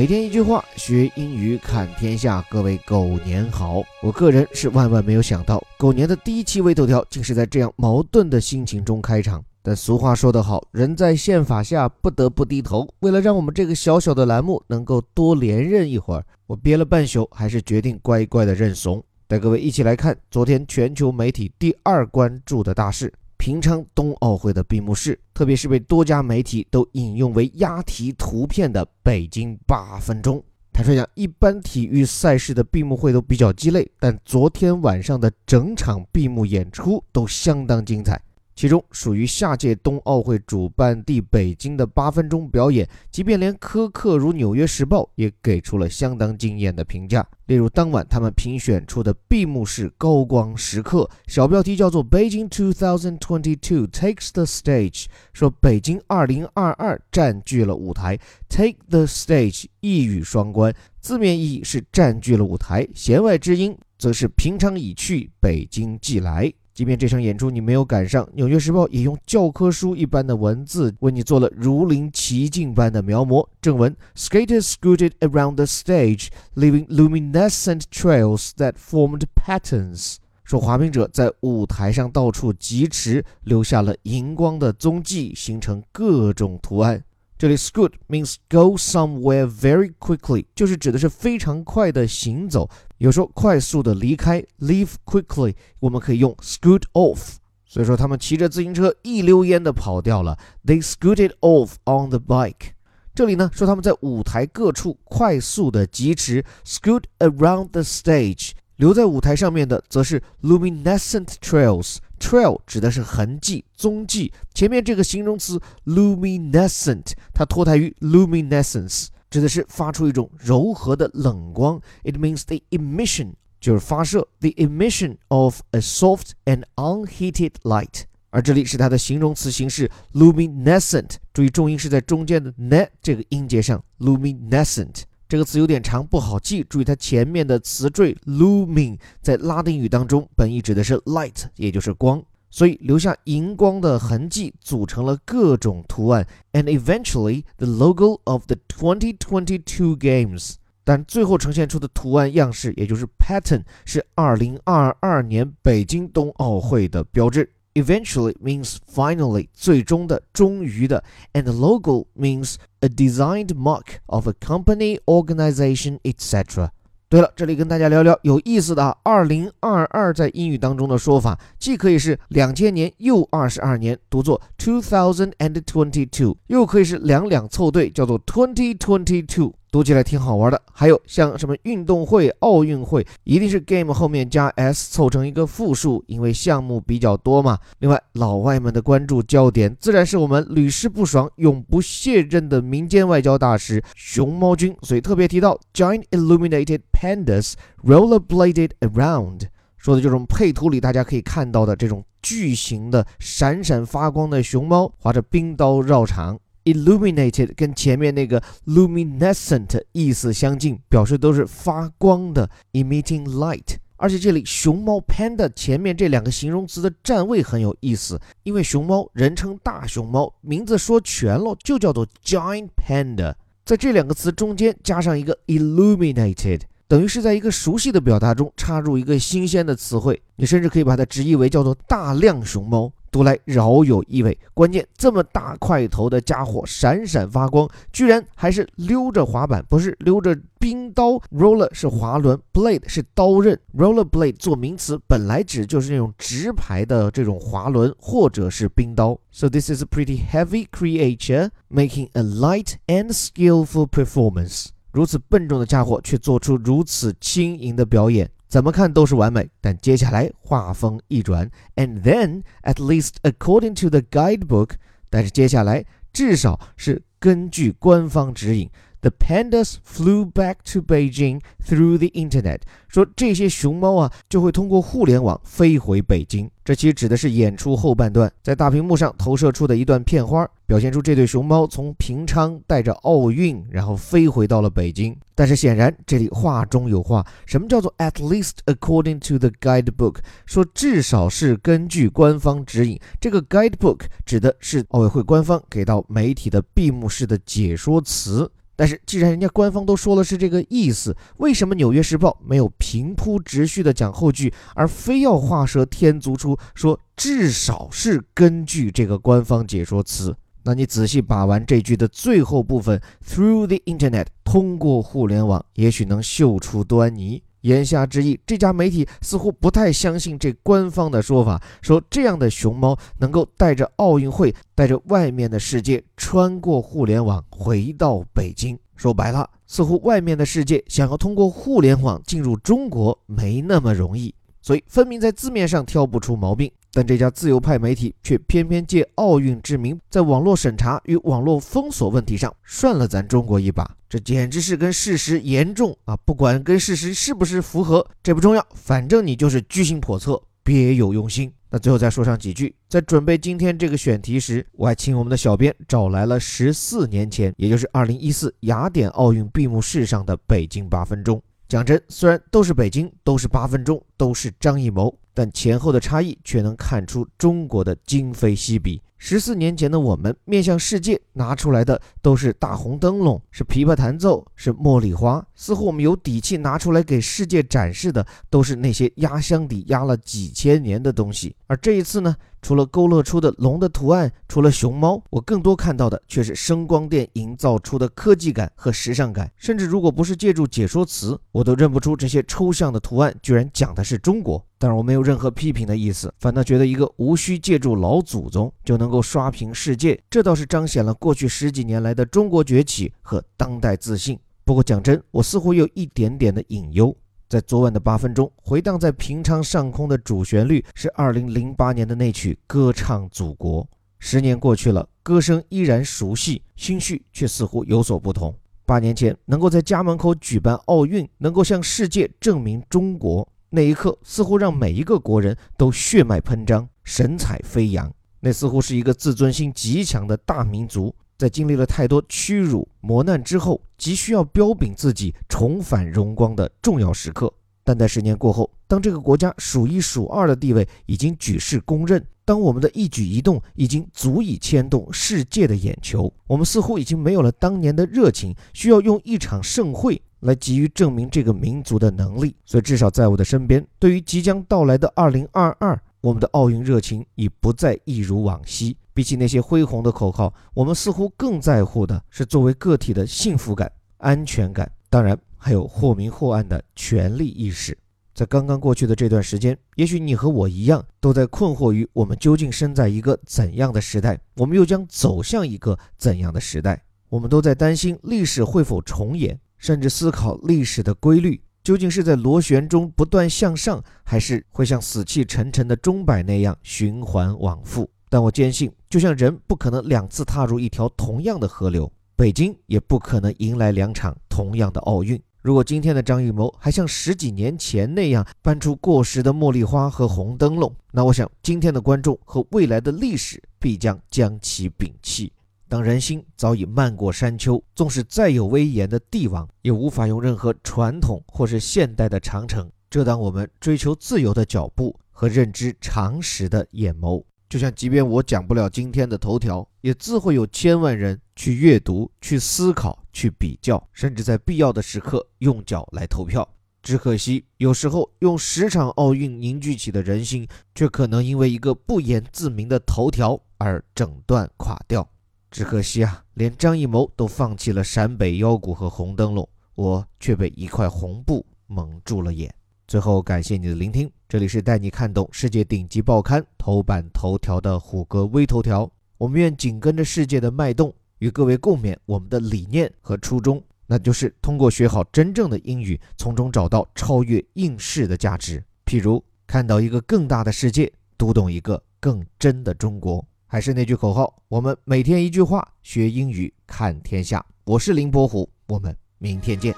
每天一句话，学英语看天下。各位狗年好！我个人是万万没有想到，狗年的第一期微头条竟是在这样矛盾的心情中开场。但俗话说得好，人在宪法下不得不低头。为了让我们这个小小的栏目能够多连任一会儿，我憋了半宿，还是决定乖乖的认怂。带各位一起来看昨天全球媒体第二关注的大事。平昌冬奥会的闭幕式，特别是被多家媒体都引用为押题图片的北京八分钟。坦率讲，一般体育赛事的闭幕会都比较鸡肋，但昨天晚上的整场闭幕演出都相当精彩。其中属于下届冬奥会主办地北京的八分钟表演，即便连苛刻如《纽约时报》也给出了相当惊艳的评价。例如当晚他们评选出的闭幕式高光时刻，小标题叫做 “Beijing 2022 takes the stage”，说北京2022占据了舞台。“Take the stage” 一语双关，字面意义是占据了舞台，弦外之音则是平常已去，北京即来。即便这场演出你没有赶上，《纽约时报》也用教科书一般的文字为你做了如临其境般的描摹。正文：Skaters scooted around the stage, leaving luminescent trails that formed patterns。说滑冰者在舞台上到处疾驰，留下了荧光的踪迹，形成各种图案。这里 scoot means go somewhere very quickly，就是指的是非常快的行走。有时候快速的离开，leave quickly，我们可以用 scoot off。所以说他们骑着自行车一溜烟的跑掉了，they scooted off on the bike。这里呢说他们在舞台各处快速的疾驰，scoot around the stage。留在舞台上面的则是 luminescent trails。trail 指的是痕迹、踪迹。前面这个形容词 luminescent，它脱胎于 luminescence，指的是发出一种柔和的冷光。It means the emission，就是发射，the emission of a soft and unheated light。而这里是它的形容词形式 luminescent，注意重音是在中间的 ne 这个音节上，luminescent。这个词有点长，不好记。注意它前面的词缀 lumin，在拉丁语当中本意指的是 light，也就是光，所以留下荧光的痕迹，组成了各种图案。And eventually the logo of the 2022 Games，但最后呈现出的图案样式，也就是 pattern，是2022年北京冬奥会的标志。Eventually means finally，最终的、终于的，and logo means a designed mark of a company, organization, etc. 对了，这里跟大家聊聊有意思的啊。二零二二在英语当中的说法，既可以是两千年又二十二年，读作 two thousand and twenty two，又可以是两两凑对，叫做 twenty twenty two。读起来挺好玩的，还有像什么运动会、奥运会，一定是 game 后面加 s 凑成一个复数，因为项目比较多嘛。另外，老外们的关注焦点自然是我们屡试不爽、永不卸任的民间外交大使熊猫君，所以特别提到 giant illuminated pandas rollerbladed around，说的就是我们配图里大家可以看到的这种巨型的、闪闪发光的熊猫，划着冰刀绕场。Illuminated 跟前面那个 luminescent 意思相近，表示都是发光的，emitting light。而且这里熊猫 panda 前面这两个形容词的站位很有意思，因为熊猫人称大熊猫，名字说全了就叫做 giant panda，在这两个词中间加上一个 illuminated，等于是在一个熟悉的表达中插入一个新鲜的词汇，你甚至可以把它直译为叫做大量熊猫。读来饶有意味，关键这么大块头的家伙闪闪发光，居然还是溜着滑板，不是溜着冰刀。Roller 是滑轮，blade 是刀刃。Roller blade 做名词，本来指就是那种直排的这种滑轮或者是冰刀。So this is a pretty heavy creature making a light and skillful performance。如此笨重的家伙却做出如此轻盈的表演。怎么看都是完美，但接下来画风一转，and then at least according to the guidebook，但是接下来至少是根据官方指引。The pandas flew back to Beijing through the internet。说这些熊猫啊，就会通过互联网飞回北京。这其实指的是演出后半段，在大屏幕上投射出的一段片花，表现出这对熊猫从平昌带着奥运，然后飞回到了北京。但是显然这里话中有话，什么叫做 at least according to the guidebook？说至少是根据官方指引。这个 guidebook 指的是奥委会官方给到媒体的闭幕式的解说词。但是既然人家官方都说了是这个意思，为什么《纽约时报》没有平铺直叙的讲后句，而非要画蛇添足出说至少是根据这个官方解说词？那你仔细把玩这句的最后部分，through the internet，通过互联网，也许能嗅出端倪。言下之意，这家媒体似乎不太相信这官方的说法，说这样的熊猫能够带着奥运会，带着外面的世界，穿过互联网回到北京。说白了，似乎外面的世界想要通过互联网进入中国没那么容易，所以分明在字面上挑不出毛病。但这家自由派媒体却偏偏借奥运之名，在网络审查与网络封锁问题上涮了咱中国一把，这简直是跟事实严重啊！不管跟事实是不是符合，这不重要，反正你就是居心叵测，别有用心。那最后再说上几句，在准备今天这个选题时，我还请我们的小编找来了十四年前，也就是二零一四雅典奥运闭幕式上的北京八分钟。讲真，虽然都是北京，都是八分钟，都是张艺谋。但前后的差异却能看出中国的今非昔比。十四年前的我们面向世界拿出来的都是大红灯笼，是琵琶弹奏，是茉莉花。似乎我们有底气拿出来给世界展示的都是那些压箱底压了几千年的东西。而这一次呢，除了勾勒出的龙的图案，除了熊猫，我更多看到的却是声光电营造出的科技感和时尚感。甚至如果不是借助解说词，我都认不出这些抽象的图案居然讲的是是中国。但是，我没有任何批评的意思，反倒觉得一个无需借助老祖宗就能够刷屏世界，这倒是彰显了过去十几年来的中国崛起和当代自信。不过讲真，我似乎有一点点的隐忧。在昨晚的八分钟，回荡在平昌上空的主旋律是二零零八年的那曲《歌唱祖国》。十年过去了，歌声依然熟悉，心绪却似乎有所不同。八年前能够在家门口举办奥运，能够向世界证明中国。那一刻，似乎让每一个国人都血脉喷张、神采飞扬。那似乎是一个自尊心极强的大民族，在经历了太多屈辱磨难之后，急需要彪炳自己、重返荣光的重要时刻。但在十年过后，当这个国家数一数二的地位已经举世公认，当我们的一举一动已经足以牵动世界的眼球，我们似乎已经没有了当年的热情，需要用一场盛会。来急于证明这个民族的能力，所以至少在我的身边，对于即将到来的二零二二，我们的奥运热情已不再一如往昔。比起那些恢宏的口号，我们似乎更在乎的是作为个体的幸福感、安全感，当然还有或明或暗的权利意识。在刚刚过去的这段时间，也许你和我一样，都在困惑于我们究竟生在一个怎样的时代，我们又将走向一个怎样的时代？我们都在担心历史会否重演。甚至思考历史的规律究竟是在螺旋中不断向上，还是会像死气沉沉的钟摆那样循环往复。但我坚信，就像人不可能两次踏入一条同样的河流，北京也不可能迎来两场同样的奥运。如果今天的张艺谋还像十几年前那样搬出过时的茉莉花和红灯笼，那我想今天的观众和未来的历史必将将其摒弃。当人心早已漫过山丘，纵使再有威严的帝王，也无法用任何传统或是现代的长城遮挡我们追求自由的脚步和认知常识的眼眸。就像，即便我讲不了今天的头条，也自会有千万人去阅读、去思考、去比较，甚至在必要的时刻用脚来投票。只可惜，有时候用十场奥运凝聚起的人心，却可能因为一个不言自明的头条而整段垮掉。只可惜啊，连张艺谋都放弃了陕北腰鼓和红灯笼，我却被一块红布蒙住了眼。最后，感谢你的聆听，这里是带你看懂世界顶级报刊头版头条的虎哥微头条。我们愿紧跟着世界的脉动，与各位共勉我们的理念和初衷，那就是通过学好真正的英语，从中找到超越应试的价值。譬如看到一个更大的世界，读懂一个更真的中国。还是那句口号，我们每天一句话，学英语看天下。我是林伯虎，我们明天见。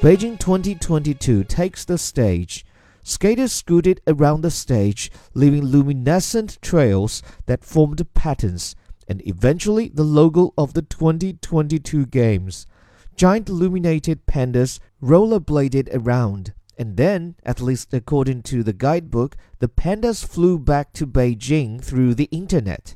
Beijing 2022 takes the stage. Skaters scooted around the stage, leaving luminescent trails that formed patterns and eventually the logo of the 2022 Games. Giant illuminated pandas rollerbladed around, And then, at least according to the guidebook, the pandas flew back to Beijing through the internet.